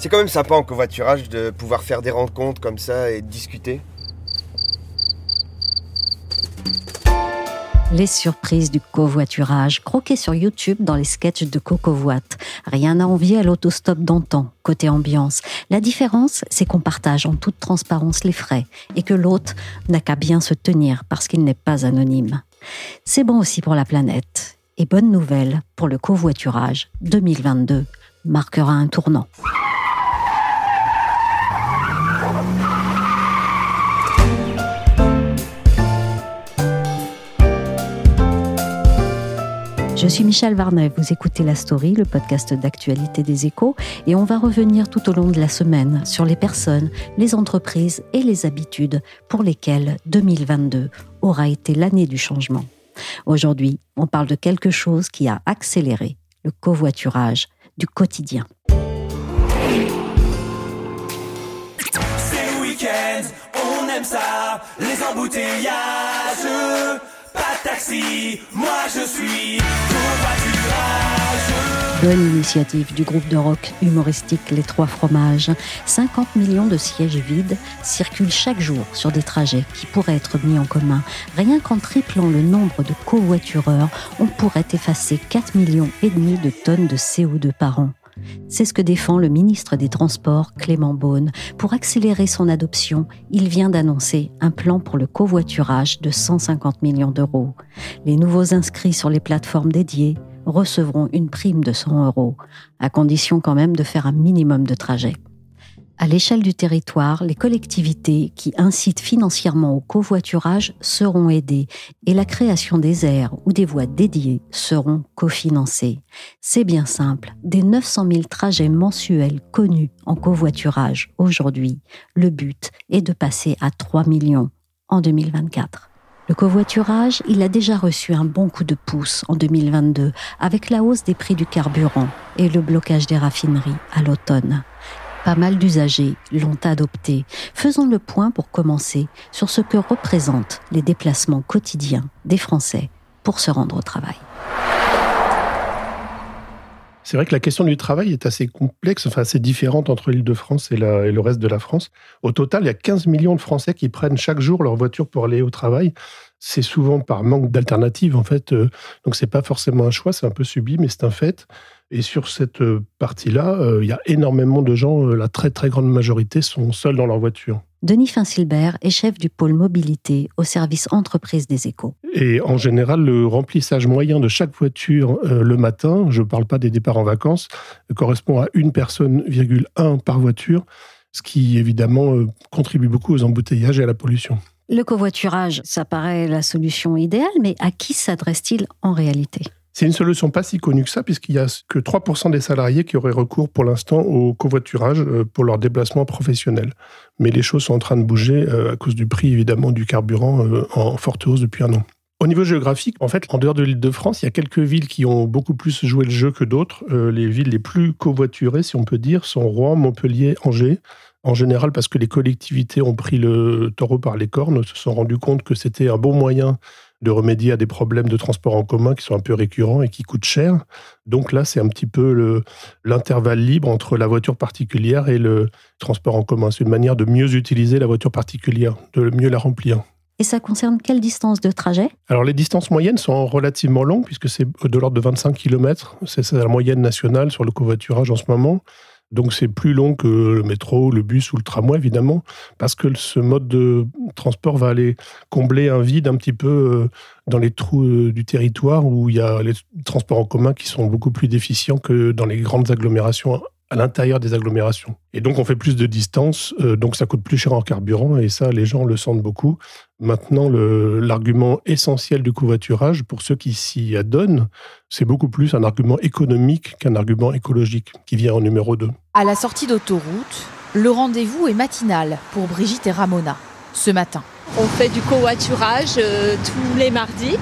C'est quand même sympa en covoiturage de pouvoir faire des rencontres comme ça et discuter. Les surprises du covoiturage, croquées sur YouTube dans les sketchs de Cocovoit. Rien à envier à l'autostop d'antan, côté ambiance. La différence, c'est qu'on partage en toute transparence les frais et que l'autre n'a qu'à bien se tenir parce qu'il n'est pas anonyme. C'est bon aussi pour la planète. Et bonne nouvelle pour le covoiturage 2022 marquera un tournant. Je suis Michel Varnet, vous écoutez La Story, le podcast d'actualité des échos, et on va revenir tout au long de la semaine sur les personnes, les entreprises et les habitudes pour lesquelles 2022 aura été l'année du changement. Aujourd'hui, on parle de quelque chose qui a accéléré le covoiturage du quotidien. Bonne initiative du groupe de rock humoristique Les Trois Fromages. 50 millions de sièges vides circulent chaque jour sur des trajets qui pourraient être mis en commun. Rien qu'en triplant le nombre de covoitureurs, on pourrait effacer 4 millions et demi de tonnes de CO2 par an. C'est ce que défend le ministre des Transports, Clément Beaune. Pour accélérer son adoption, il vient d'annoncer un plan pour le covoiturage de 150 millions d'euros. Les nouveaux inscrits sur les plateformes dédiées recevront une prime de 100 euros, à condition quand même de faire un minimum de trajets. À l'échelle du territoire, les collectivités qui incitent financièrement au covoiturage seront aidées et la création des aires ou des voies dédiées seront cofinancées. C'est bien simple, des 900 000 trajets mensuels connus en covoiturage aujourd'hui, le but est de passer à 3 millions en 2024. Le covoiturage, il a déjà reçu un bon coup de pouce en 2022 avec la hausse des prix du carburant et le blocage des raffineries à l'automne. Pas mal d'usagers l'ont adopté. Faisons le point pour commencer sur ce que représentent les déplacements quotidiens des Français pour se rendre au travail. C'est vrai que la question du travail est assez complexe, enfin assez différente entre l'Île-de-France et, et, le reste de la France. Au total, il y a 15 millions de Français qui prennent chaque jour leur voiture pour aller au travail. C'est souvent par manque d'alternatives, en fait. Euh, donc, c'est pas forcément un choix, c'est un peu subi, mais c'est un fait. Et sur cette euh, partie-là, euh, il y a énormément de gens, la très très grande majorité, sont seuls dans leur voiture. Denis Finsilbert est chef du pôle mobilité au service entreprise des échos. Et en général, le remplissage moyen de chaque voiture le matin, je ne parle pas des départs en vacances, correspond à une personne, un par voiture, ce qui évidemment contribue beaucoup aux embouteillages et à la pollution. Le covoiturage, ça paraît la solution idéale, mais à qui s'adresse-t-il en réalité? C'est une solution pas si connue que ça, puisqu'il n'y a que 3% des salariés qui auraient recours pour l'instant au covoiturage pour leur déplacement professionnel. Mais les choses sont en train de bouger à cause du prix, évidemment, du carburant en forte hausse depuis un an. Au niveau géographique, en fait, en dehors de l'île de France, il y a quelques villes qui ont beaucoup plus joué le jeu que d'autres. les villes les plus covoiturées, si on peut dire, sont Rouen, Montpellier, Angers. En général, parce que les collectivités ont pris le taureau par les cornes, se sont rendus compte que c'était un bon moyen de remédier à des problèmes de transport en commun qui sont un peu récurrents et qui coûtent cher. Donc là, c'est un petit peu l'intervalle libre entre la voiture particulière et le transport en commun. C'est une manière de mieux utiliser la voiture particulière, de mieux la remplir. Et ça concerne quelle distance de trajet? Alors les distances moyennes sont relativement longues puisque c'est de l'ordre de 25 km. C'est la moyenne nationale sur le covoiturage en ce moment. Donc c'est plus long que le métro, le bus ou le tramway, évidemment, parce que ce mode de transport va aller combler un vide un petit peu euh, dans les trous euh, du territoire où il y a les transports en commun qui sont beaucoup plus déficients que dans les grandes agglomérations à l'intérieur des agglomérations. Et donc on fait plus de distance, euh, donc ça coûte plus cher en carburant, et ça les gens le sentent beaucoup. Maintenant, l'argument essentiel du covoiturage, pour ceux qui s'y adonnent, c'est beaucoup plus un argument économique qu'un argument écologique, qui vient en numéro 2. À la sortie d'autoroute, le rendez-vous est matinal pour Brigitte et Ramona, ce matin. On fait du covoiturage euh, tous les mardis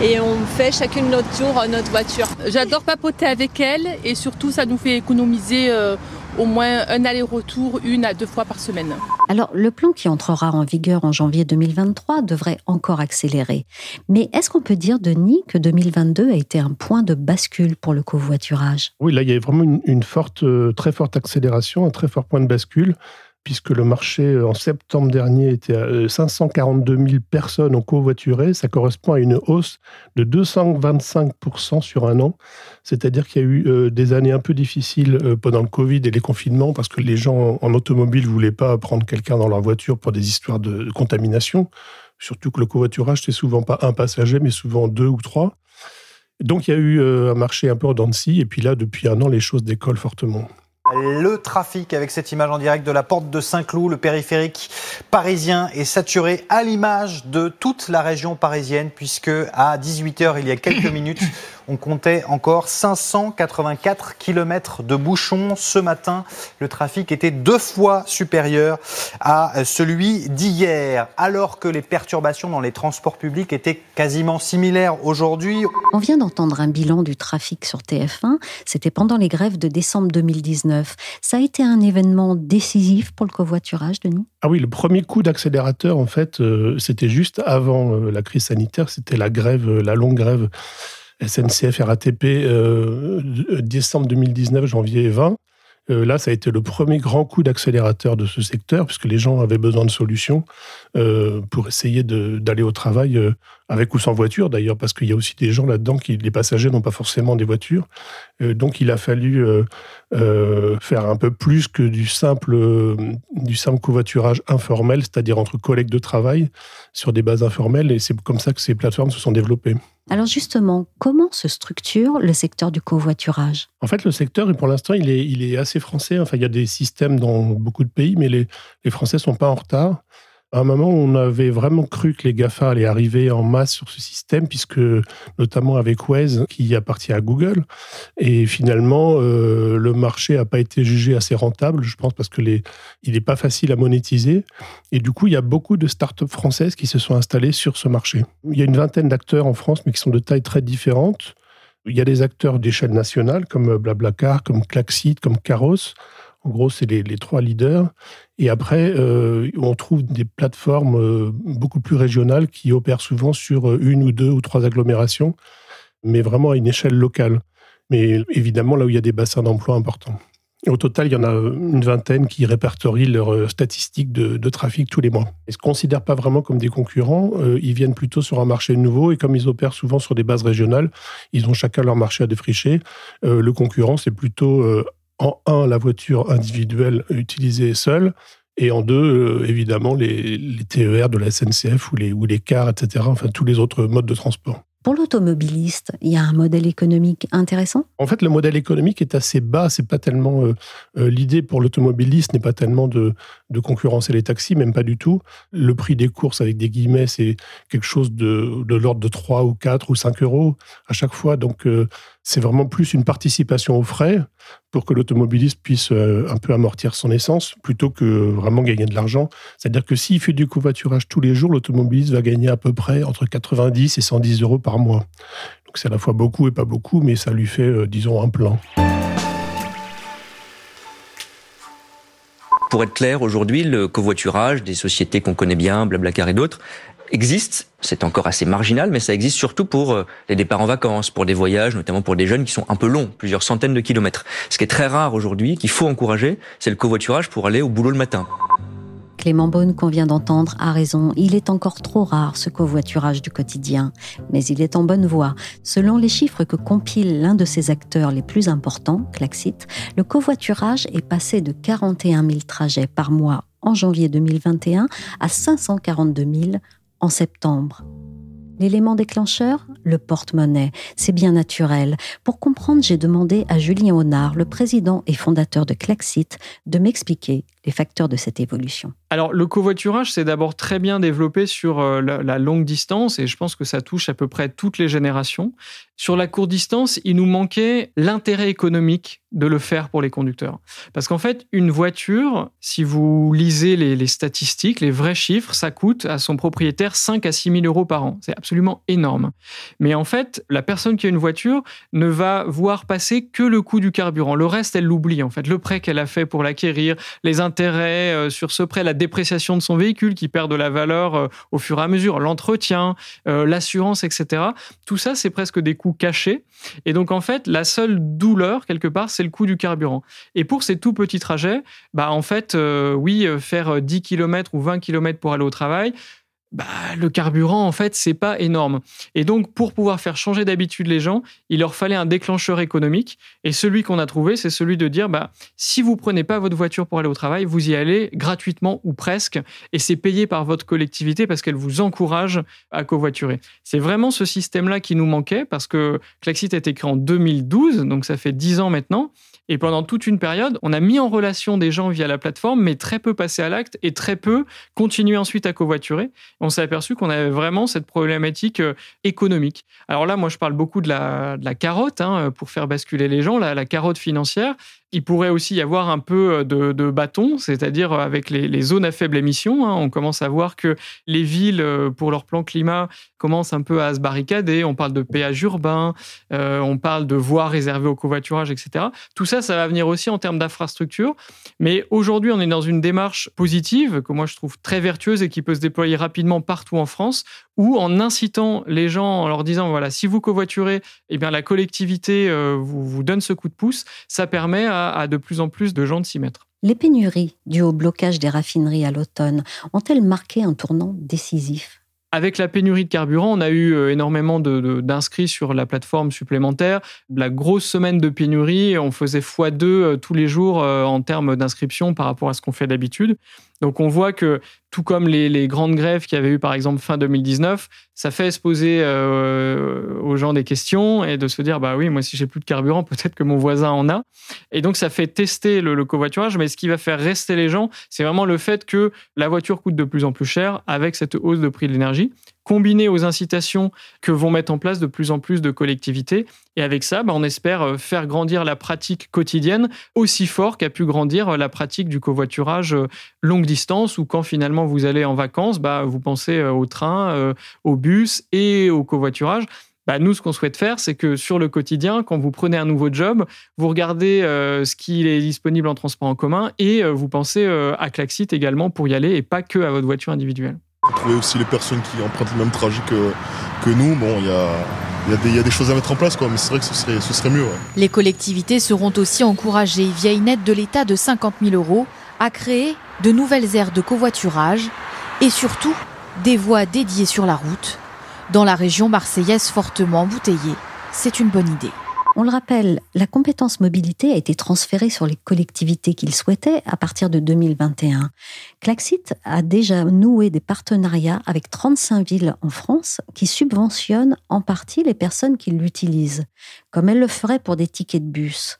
et on fait chacune notre tour euh, notre voiture. J'adore papoter avec elle et surtout ça nous fait économiser euh, au moins un aller-retour une à deux fois par semaine. Alors le plan qui entrera en vigueur en janvier 2023 devrait encore accélérer. Mais est-ce qu'on peut dire, Denis, que 2022 a été un point de bascule pour le covoiturage? Oui, là il y a vraiment une, une forte, très forte accélération, un très fort point de bascule puisque le marché euh, en septembre dernier était à 542 euh, 000 personnes en covoituré. Ça correspond à une hausse de 225% sur un an. C'est-à-dire qu'il y a eu euh, des années un peu difficiles pendant le Covid et les confinements parce que les gens en automobile ne voulaient pas prendre quelqu'un dans leur voiture pour des histoires de contamination. Surtout que le covoiturage, c'est souvent pas un passager, mais souvent deux ou trois. Donc il y a eu un marché un peu en dents et puis là, depuis un an, les choses décollent fortement. Le trafic avec cette image en direct de la porte de Saint-Cloud, le périphérique parisien est saturé à l'image de toute la région parisienne puisque à 18h il y a quelques minutes on comptait encore 584 km de bouchons. Ce matin, le trafic était deux fois supérieur à celui d'hier, alors que les perturbations dans les transports publics étaient quasiment similaires aujourd'hui. On vient d'entendre un bilan du trafic sur TF1. C'était pendant les grèves de décembre 2019. Ça a été un événement décisif pour le covoiturage, Denis? Ah oui, le premier coup d'accélérateur, en fait, euh, c'était juste avant euh, la crise sanitaire. C'était la grève, euh, la longue grève SNCF RATP euh, décembre 2019, janvier 20. Euh, là, ça a été le premier grand coup d'accélérateur de ce secteur, puisque les gens avaient besoin de solutions euh, pour essayer d'aller au travail avec ou sans voiture, d'ailleurs, parce qu'il y a aussi des gens là-dedans qui, les passagers, n'ont pas forcément des voitures. donc, il a fallu faire un peu plus que du simple, du simple covoiturage informel, c'est-à-dire entre collègues de travail sur des bases informelles, et c'est comme ça que ces plateformes se sont développées. Alors justement, comment se structure le secteur du covoiturage? En fait, le secteur, pour l'instant, il est, assez français. Enfin, il y a des systèmes dans beaucoup de pays, mais les, les Français ne sont pas en retard. À un moment, on avait vraiment cru que les GAFA allaient arriver en masse sur ce système, puisque notamment avec Waze, qui appartient à Google. Et finalement, euh, le marché n'a pas été jugé assez rentable, je pense, parce que il n'est pas facile à monétiser. Et du coup, il y a beaucoup de startups françaises qui se sont installées sur ce marché. Il y a une vingtaine d'acteurs en France, mais qui sont de tailles très différentes. Il y a des acteurs d'échelle nationale, comme Blablacar, comme Klaxit, comme Caros. En gros, c'est les, trois leaders. Et après, euh, on trouve des plateformes euh, beaucoup plus régionales qui opèrent souvent sur euh, une ou deux ou trois agglomérations, mais vraiment à une échelle locale. Mais évidemment, là où il y a des bassins d'emploi importants. au total, il y en a une vingtaine qui répertorient leurs statistiques de, trafic tous les mois. Ils ne se considèrent pas vraiment comme des concurrents, ils viennent plutôt sur un marché nouveau et comme ils opèrent souvent sur des bases régionales, ils ont chacun leur marché à défricher. le concurrent, c'est plutôt en un, la voiture individuelle utilisée seule, et en deux, euh, évidemment, les, TER de la SNCF ou les, ou les cars, etc., enfin tous les autres modes de transport. Pour l'automobiliste, il y a un modèle économique intéressant? En fait, le modèle économique est assez bas. C'est pas tellement euh, euh, l'idée pour l'automobiliste n'est pas tellement de, de, concurrencer les taxis, même pas du tout. Le prix des courses avec des guillemets, c'est quelque chose de, de l'ordre de 3 ou 4 ou 5 euros à chaque fois. Donc, c'est vraiment plus une participation aux frais pour que l'automobiliste puisse euh, un peu amortir son essence plutôt que vraiment gagner de l'argent. C'est-à-dire que s'il fait du covoiturage tous les jours, l'automobiliste va gagner à peu près entre 90 et 110 euros par mois. Donc c'est à la fois beaucoup et pas beaucoup, mais ça lui fait, euh, disons, un plan. Pour être clair, aujourd'hui, le covoiturage, des sociétés qu'on connaît bien, Blablacar et d'autres, existe, c'est encore assez marginal, mais ça existe surtout pour euh, les départs en vacances, pour des voyages, notamment pour des jeunes qui sont un peu longs, plusieurs centaines de kilomètres. Ce qui est très rare aujourd'hui, qu'il faut encourager, c'est le covoiturage pour aller au boulot le matin. Clément Beaune qu'on vient d'entendre a raison, il est encore trop rare ce covoiturage du quotidien, mais il est en bonne voie. Selon les chiffres que compile l'un de ses acteurs les plus importants, Klaxit, le covoiturage est passé de 41 000 trajets par mois en janvier 2021 à 542 000 en septembre. L'élément déclencheur Le porte-monnaie. C'est bien naturel. Pour comprendre, j'ai demandé à Julien Honard, le président et fondateur de Klaxit, de m'expliquer les facteurs de cette évolution. Alors, le covoiturage, c'est d'abord très bien développé sur euh, la, la, longue distance et je pense que ça touche à peu près toutes les générations. Sur la courte distance, il nous manquait l'intérêt économique de le faire pour les conducteurs. Parce qu'en fait, une voiture, si vous lisez les, les, statistiques, les vrais chiffres, ça coûte à son propriétaire 5 à 6 000 euros par an. C'est absolument énorme. Mais en fait, la personne qui a une voiture ne va voir passer que le coût du carburant. Le reste, elle l'oublie. En fait, le prêt qu'elle a fait pour l'acquérir, les intérêts euh, sur ce prêt, la dépréciation de son véhicule qui perd de la valeur euh, au fur et à mesure, l'entretien, euh, l'assurance, etc. Tout ça, c'est presque des coûts cachés. Et donc, en fait, la seule douleur, quelque part, c'est le coût du carburant. Et pour ces tout petits trajets, bah, en fait, oui, faire 10 km ou 20 km pour aller au travail, bah, le carburant, en fait, c'est pas énorme. Et donc, pour pouvoir faire changer d'habitude les gens, il leur fallait un déclencheur économique. Et celui qu'on a trouvé, c'est celui de dire, bah, si vous prenez pas votre voiture pour aller au travail, vous y allez gratuitement ou presque. Et c'est payé par votre collectivité parce qu'elle vous encourage à covoiturer. C'est vraiment ce système-là qui nous manquait parce que Klaxit a été créé en 2012, donc ça fait 10 ans maintenant. Et pendant toute une période, on a mis en relation des gens via la plateforme, mais très peu passé à l'acte et très peu continué ensuite à covoiturer. On s'est aperçu qu'on avait vraiment cette problématique euh, économique. Alors là, moi, je parle beaucoup de la, carotte hein, pour faire basculer les gens, la carotte financière. Il pourrait aussi y avoir un peu de, de bâton, c'est-à-dire avec les, les, zones à faible émission. Hein, on commence à voir que les villes, euh, pour leur plan climat, commencent un peu à se barricader. On parle de péage urbain, euh, on parle de voies réservées au covoiturage, etc. Tout ça, ça va venir aussi en termes d'infrastructure. Mais aujourd'hui, on est dans une démarche positive, que moi je trouve très vertueuse et qui peut se déployer rapidement partout en France, où en incitant les gens, en leur disant, voilà, si vous covoiturez, eh bien la collectivité euh, vous, vous donne ce coup de pouce, ça permet à à, de plus en plus de gens de s'y mettre. Les pénuries dues au blocage des raffineries à l'automne ont-elles marqué un tournant décisif? Avec la pénurie de carburant, on a eu euh, énormément d'inscrits sur la plateforme supplémentaire. La grosse semaine de pénurie, on faisait x2 euh, tous les jours euh, en termes d'inscription par rapport à ce qu'on fait d'habitude. Donc on voit que tout comme les, grandes grèves qu'il y avait eu par exemple fin 2019, ça fait se poser euh, aux gens des questions et de se dire bah oui moi si j'ai plus de carburant peut-être que mon voisin en a. Et donc ça fait tester le, le covoiturage mais ce qui va faire rester les gens c'est vraiment le fait que la voiture coûte de plus en plus cher avec cette hausse de prix de l'énergie combiné aux incitations que vont mettre en place de plus en plus de collectivités. Et avec ça, bah, on espère euh, faire grandir la pratique quotidienne aussi fort qu'a pu grandir euh, la pratique du covoiturage euh, longue distance, où quand finalement vous allez en vacances, bah, vous pensez au train, au bus et au covoiturage. Bah, nous, ce qu'on souhaite faire, c'est que sur le quotidien, quand vous prenez un nouveau job, vous regardez ce qui est disponible en transport en commun et vous pensez à Klaxit également pour y aller et pas que à votre voiture individuelle. Trouver aussi les personnes qui empruntent le même trajet que, que nous, bon, il y a, y, a, des choses à mettre en place, quoi, mais c'est vrai que ce serait, ce serait mieux. Les collectivités seront aussi encouragées, via une aide de l'État de 50 000 euros, à créer de nouvelles aires de covoiturage et surtout des voies dédiées sur la route. Dans la région marseillaise fortement embouteillée, c'est une bonne idée. On le rappelle, la compétence mobilité a été transférée sur les collectivités qu'il souhaitait à partir de 2021. Klaxit a déjà noué des partenariats avec 35 villes en France qui subventionnent en partie les personnes qui l'utilisent, comme elle le ferait pour des tickets de bus.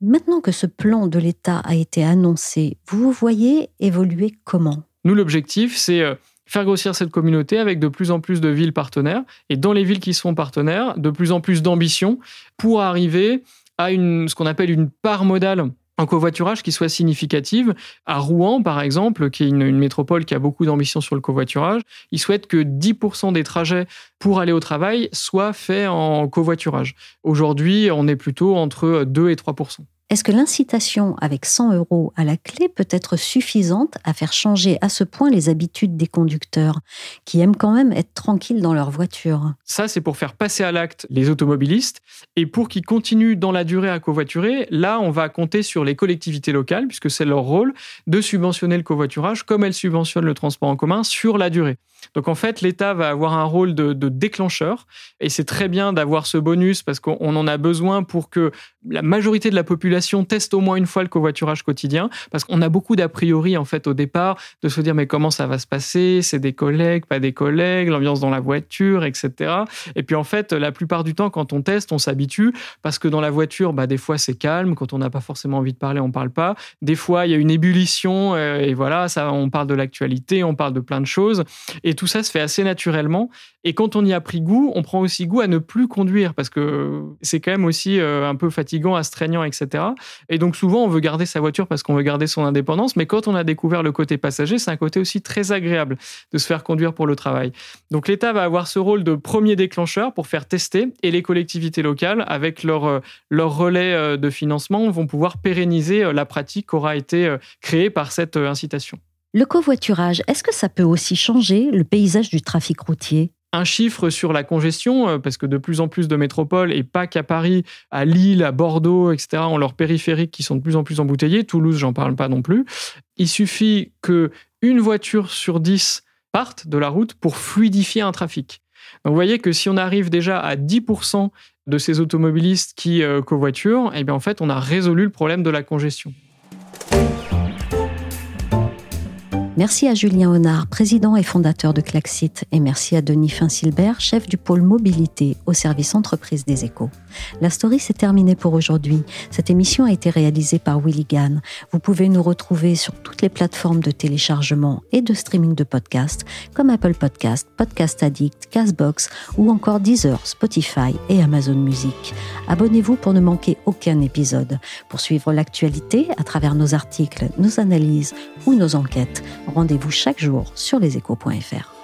Maintenant que ce plan de l'État a été annoncé, vous vous voyez évoluer comment? Nous, l'objectif, c'est euh, faire grossir cette communauté avec de plus en plus de villes partenaires et dans les villes qui seront partenaires, de plus en plus d'ambition pour arriver à une, ce qu'on appelle une part modale en covoiturage qui soit significative. À Rouen, par exemple, qui est une, une métropole qui a beaucoup d'ambition sur le covoiturage, ils souhaitent que 10% des trajets pour aller au travail soient faits en covoiturage. Aujourd'hui, on est plutôt entre 2 et 3%. Est-ce que l'incitation avec 100 euros à la clé peut être suffisante à faire changer à ce point les habitudes des conducteurs qui aiment quand même être tranquilles dans leur voiture? Ça, c'est pour faire passer à l'acte les automobilistes. Et pour qu'ils continuent dans la durée à covoiturer, là, on va compter sur les collectivités locales, puisque c'est leur rôle de subventionner le covoiturage comme elles subventionnent le transport en commun sur la durée. Donc en fait, l'État va avoir un rôle de, déclencheur et c'est très bien d'avoir ce bonus parce qu'on en a besoin pour que la majorité de la population teste au moins une fois le covoiturage quotidien parce qu'on a beaucoup d'a priori en fait au départ de se dire mais comment ça va se passer? C'est des collègues, pas des collègues, l'ambiance dans la voiture, etc. Et puis en fait, la plupart du temps, quand on teste, on s'habitue parce que dans la voiture, bah, des fois c'est calme, quand on n'a pas forcément envie de parler, on parle pas. Des fois, il y a une ébullition euh, et voilà, ça, on parle de l'actualité, on parle de plein de choses. Et tout ça se fait assez naturellement. Et quand on y a pris goût, on prend aussi goût à ne plus conduire parce que c'est quand même aussi euh, un peu fatigant, astreignant, etc. Et donc souvent, on veut garder sa voiture parce qu'on veut garder son indépendance. Mais quand on a découvert le côté passager, c'est un côté aussi très agréable de se faire conduire pour le travail. Donc l'État va avoir ce rôle de premier déclencheur pour faire tester et les collectivités locales, avec leur, euh, leur relais euh, de financement, vont pouvoir pérenniser la pratique qui aura été créée par cette incitation. Le covoiturage, est-ce que ça peut aussi changer le paysage du trafic routier? Un chiffre sur la congestion, euh, parce que de plus en plus de métropoles, et pas qu'à Paris, à Lille, à Bordeaux, etc., ont leurs périphériques qui sont de plus en plus embouteillés. Toulouse, j'en parle pas non plus. Il suffit que une voiture sur dix parte de la route pour fluidifier un trafic. Donc vous voyez que si on arrive déjà à 10% de ces automobilistes qui euh, covoiturent, eh bien en fait, on a résolu le problème de la congestion. Merci à Julien Honard, président et fondateur de Claxit, et merci à Denis Finsilbert, chef du pôle mobilité au service entreprise des échos. La story s'est terminée pour aujourd'hui. Cette émission a été réalisée par Willy Gann. Vous pouvez nous retrouver sur toutes les plateformes de téléchargement et de streaming de podcasts comme Apple Podcast, Podcast Addict, Castbox ou encore Deezer, Spotify et Amazon Music. Abonnez-vous pour ne manquer aucun épisode. Pour suivre l'actualité à travers nos articles, nos analyses ou nos enquêtes, rendez-vous chaque jour sur leséchos.fr.